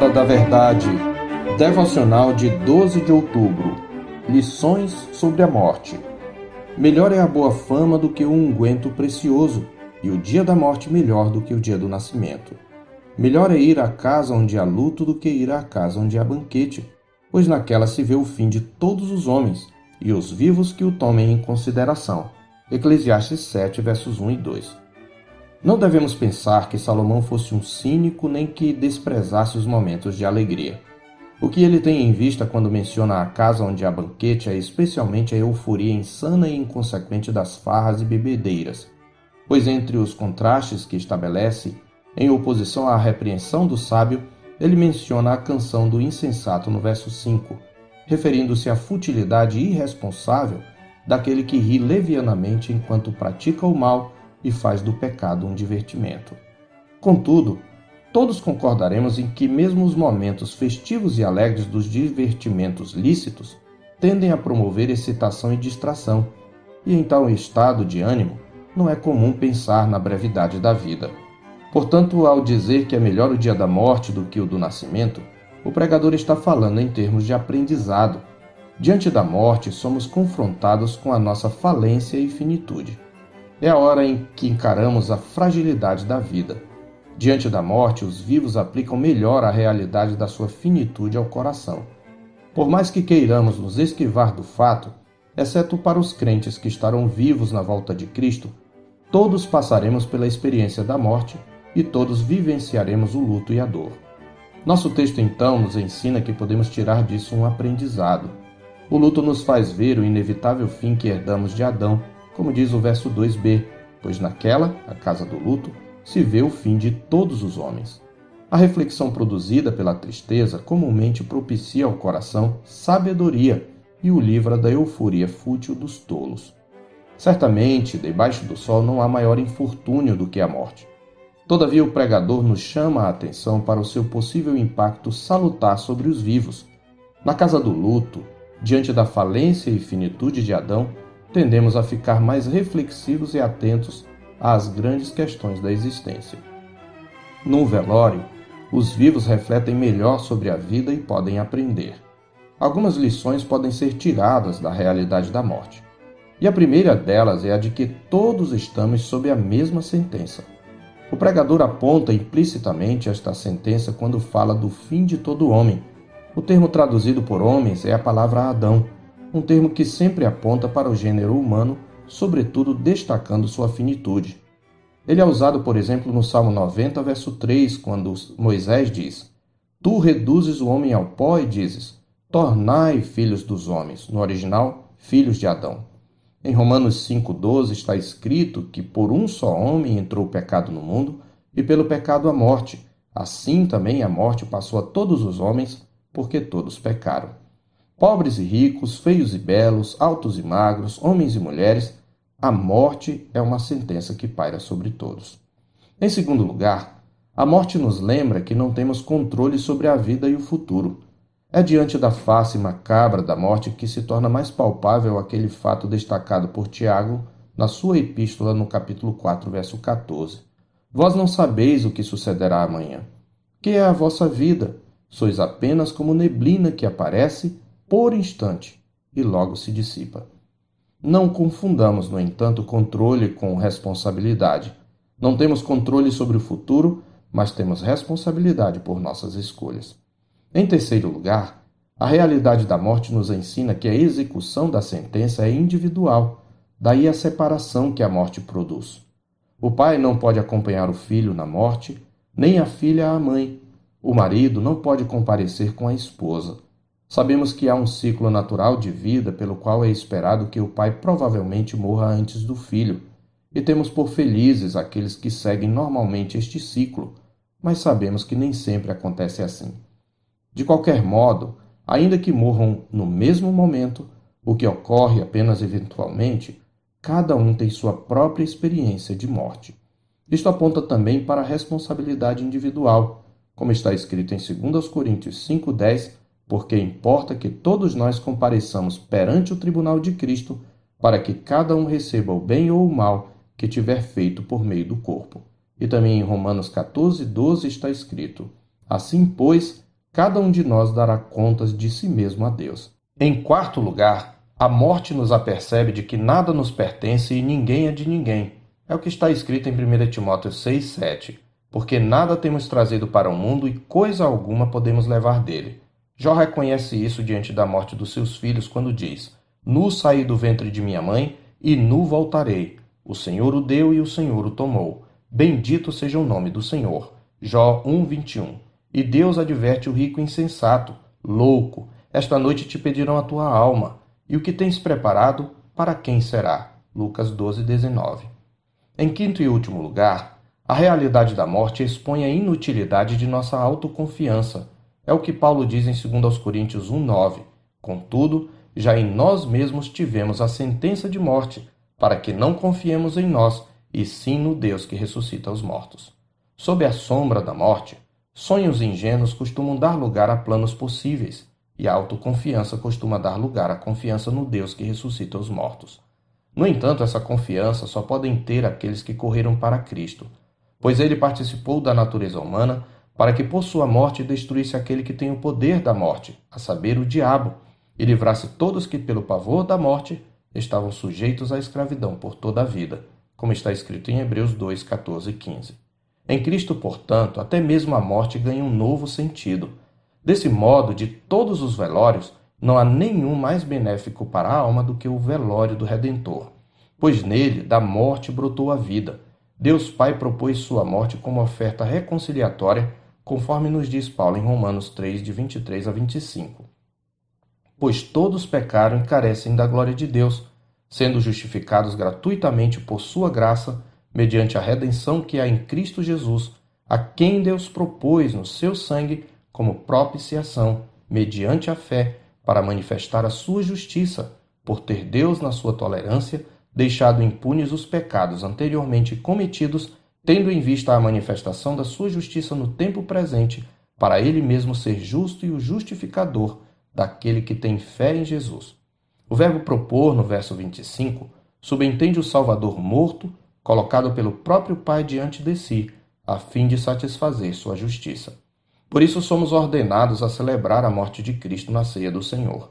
Palavra da Verdade, devocional de 12 de outubro. Lições sobre a morte. Melhor é a boa fama do que o unguento precioso, e o dia da morte melhor do que o dia do nascimento. Melhor é ir à casa onde há luto do que ir à casa onde há banquete, pois naquela se vê o fim de todos os homens e os vivos que o tomem em consideração. Eclesiastes 7, versos 1 e 2. Não devemos pensar que Salomão fosse um cínico nem que desprezasse os momentos de alegria. O que ele tem em vista quando menciona a casa onde há banquete é especialmente a euforia insana e inconsequente das farras e bebedeiras, pois entre os contrastes que estabelece em oposição à repreensão do sábio, ele menciona a canção do insensato no verso 5, referindo-se à futilidade irresponsável daquele que ri levianamente enquanto pratica o mal e faz do pecado um divertimento. Contudo, todos concordaremos em que mesmo os momentos festivos e alegres dos divertimentos lícitos tendem a promover excitação e distração, e em tal estado de ânimo não é comum pensar na brevidade da vida. Portanto, ao dizer que é melhor o dia da morte do que o do nascimento, o pregador está falando em termos de aprendizado. Diante da morte, somos confrontados com a nossa falência e finitude. É a hora em que encaramos a fragilidade da vida. Diante da morte, os vivos aplicam melhor a realidade da sua finitude ao coração. Por mais que queiramos nos esquivar do fato, exceto para os crentes que estarão vivos na volta de Cristo, todos passaremos pela experiência da morte e todos vivenciaremos o luto e a dor. Nosso texto então nos ensina que podemos tirar disso um aprendizado. O luto nos faz ver o inevitável fim que herdamos de Adão, como diz o verso 2b, pois naquela, a casa do luto, se vê o fim de todos os homens. A reflexão produzida pela tristeza comumente propicia ao coração sabedoria e o livra da euforia fútil dos tolos. Certamente, debaixo do sol não há maior infortúnio do que a morte. Todavia, o pregador nos chama a atenção para o seu possível impacto salutar sobre os vivos. Na casa do luto, diante da falência e finitude de Adão, tendemos a ficar mais reflexivos e atentos às grandes questões da existência. Num velório, os vivos refletem melhor sobre a vida e podem aprender. Algumas lições podem ser tiradas da realidade da morte. E a primeira delas é a de que todos estamos sob a mesma sentença o pregador aponta implicitamente esta sentença quando fala do fim de todo homem. O termo traduzido por homens é a palavra Adão, um termo que sempre aponta para o gênero humano, sobretudo destacando sua finitude. Ele é usado, por exemplo, no Salmo 90, verso 3, quando Moisés diz: Tu reduzes o homem ao pó e dizes: Tornai filhos dos homens. No original, filhos de Adão. Em Romanos 5,12 está escrito que por um só homem entrou o pecado no mundo, e pelo pecado a morte. Assim também a morte passou a todos os homens, porque todos pecaram. Pobres e ricos, feios e belos, altos e magros, homens e mulheres, a morte é uma sentença que paira sobre todos. Em segundo lugar, a morte nos lembra que não temos controle sobre a vida e o futuro. É diante da face macabra da morte que se torna mais palpável aquele fato destacado por Tiago na sua epístola no capítulo 4, verso 14. Vós não sabeis o que sucederá amanhã. Que é a vossa vida? Sois apenas como neblina que aparece por instante e logo se dissipa. Não confundamos, no entanto, controle com responsabilidade. Não temos controle sobre o futuro, mas temos responsabilidade por nossas escolhas. Em terceiro lugar, a realidade da morte nos ensina que a execução da sentença é individual, daí a separação que a morte produz. O pai não pode acompanhar o filho na morte, nem a filha a mãe. O marido não pode comparecer com a esposa. Sabemos que há um ciclo natural de vida pelo qual é esperado que o pai provavelmente morra antes do filho, e temos por felizes aqueles que seguem normalmente este ciclo, mas sabemos que nem sempre acontece assim. De qualquer modo, ainda que morram no mesmo momento, o que ocorre apenas eventualmente, cada um tem sua própria experiência de morte. Isto aponta também para a responsabilidade individual, como está escrito em 2 Coríntios 5,10, porque importa que todos nós compareçamos perante o tribunal de Cristo, para que cada um receba o bem ou o mal que tiver feito por meio do corpo. E também em Romanos 14, 12 está escrito: Assim, pois, cada um de nós dará contas de si mesmo a Deus. Em quarto lugar, a morte nos apercebe de que nada nos pertence e ninguém é de ninguém. É o que está escrito em 1 Timóteo 6, 7. Porque nada temos trazido para o mundo e coisa alguma podemos levar dele. Jó reconhece isso diante da morte dos seus filhos quando diz: Nu saí do ventre de minha mãe e nu voltarei. O Senhor o deu e o Senhor o tomou. Bendito seja o nome do Senhor. Jó 1:21. E Deus adverte o rico insensato, louco: Esta noite te pedirão a tua alma, e o que tens preparado, para quem será? Lucas 12:19. Em quinto e último lugar, a realidade da morte expõe a inutilidade de nossa autoconfiança. É o que Paulo diz em 2 Coríntios 1:9. Contudo, já em nós mesmos tivemos a sentença de morte, para que não confiemos em nós, e sim no Deus que ressuscita os mortos. Sob a sombra da morte, sonhos ingênuos costumam dar lugar a planos possíveis, e a autoconfiança costuma dar lugar à confiança no Deus que ressuscita os mortos. No entanto, essa confiança só podem ter aqueles que correram para Cristo, pois ele participou da natureza humana para que por sua morte destruísse aquele que tem o poder da morte, a saber, o diabo, e livrasse todos que, pelo pavor da morte, estavam sujeitos à escravidão por toda a vida, como está escrito em Hebreus 2, 14 e 15. Em Cristo, portanto, até mesmo a morte ganha um novo sentido. Desse modo, de todos os velórios, não há nenhum mais benéfico para a alma do que o velório do Redentor, pois nele da morte brotou a vida. Deus Pai propôs sua morte como oferta reconciliatória, conforme nos diz Paulo em Romanos 3, de 23 a 25 pois todos pecaram e carecem da glória de Deus, sendo justificados gratuitamente por sua graça, mediante a redenção que há em Cristo Jesus, a quem Deus propôs no seu sangue como propiciação, mediante a fé, para manifestar a sua justiça, por ter Deus, na sua tolerância, deixado impunes os pecados anteriormente cometidos, tendo em vista a manifestação da sua justiça no tempo presente, para ele mesmo ser justo e o justificador daquele que tem fé em Jesus. O verbo propor, no verso 25, subentende o Salvador morto, colocado pelo próprio Pai diante de si, a fim de satisfazer sua justiça. Por isso somos ordenados a celebrar a morte de Cristo na ceia do Senhor.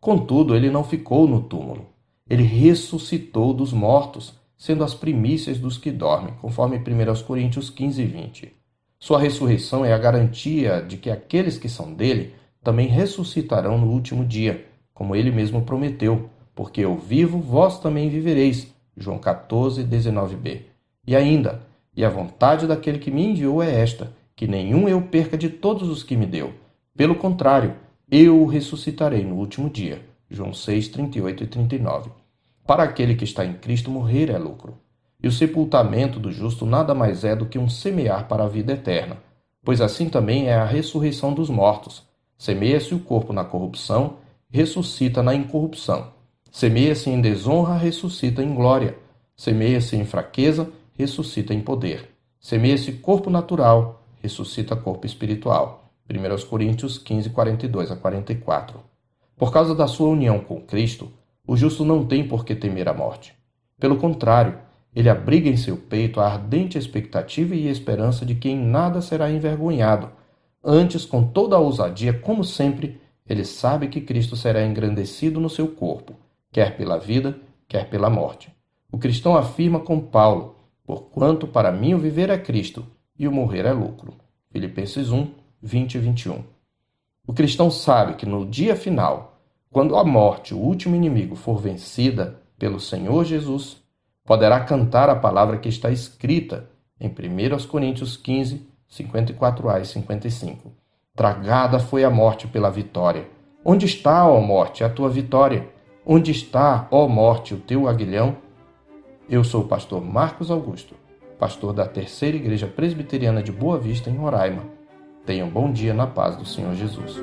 Contudo, ele não ficou no túmulo. Ele ressuscitou dos mortos, sendo as primícias dos que dormem, conforme 1 Coríntios 15 e 20. Sua ressurreição é a garantia de que aqueles que são dele também ressuscitarão no último dia, como ele mesmo prometeu, porque eu vivo, vós também vivereis. João 14, 19b. E ainda, e a vontade daquele que me enviou é esta, que nenhum eu perca de todos os que me deu. Pelo contrário, eu o ressuscitarei no último dia. João 6, 38 e 39. Para aquele que está em Cristo, morrer é lucro. E o sepultamento do justo nada mais é do que um semear para a vida eterna, pois assim também é a ressurreição dos mortos. Semeia-se o corpo na corrupção, ressuscita na incorrupção. Semeia-se em desonra, ressuscita em glória. Semeia-se em fraqueza, ressuscita em poder. Semeia-se corpo natural, ressuscita corpo espiritual. 1 Coríntios 15, 42 a 44. Por causa da sua união com Cristo, o justo não tem por que temer a morte. Pelo contrário, ele abriga em seu peito a ardente expectativa e esperança de que em nada será envergonhado, Antes, com toda a ousadia, como sempre, ele sabe que Cristo será engrandecido no seu corpo, quer pela vida, quer pela morte. O cristão afirma com Paulo: Porquanto para mim o viver é Cristo e o morrer é lucro. Filipenses 1, 20 e 21. O cristão sabe que no dia final, quando a morte, o último inimigo, for vencida pelo Senhor Jesus, poderá cantar a palavra que está escrita em 1 Coríntios 15, 54a e 55. Tragada foi a morte pela vitória. Onde está, ó morte, a tua vitória? Onde está, ó morte, o teu aguilhão? Eu sou o pastor Marcos Augusto, pastor da Terceira Igreja Presbiteriana de Boa Vista, em Roraima. Tenha um bom dia na paz do Senhor Jesus.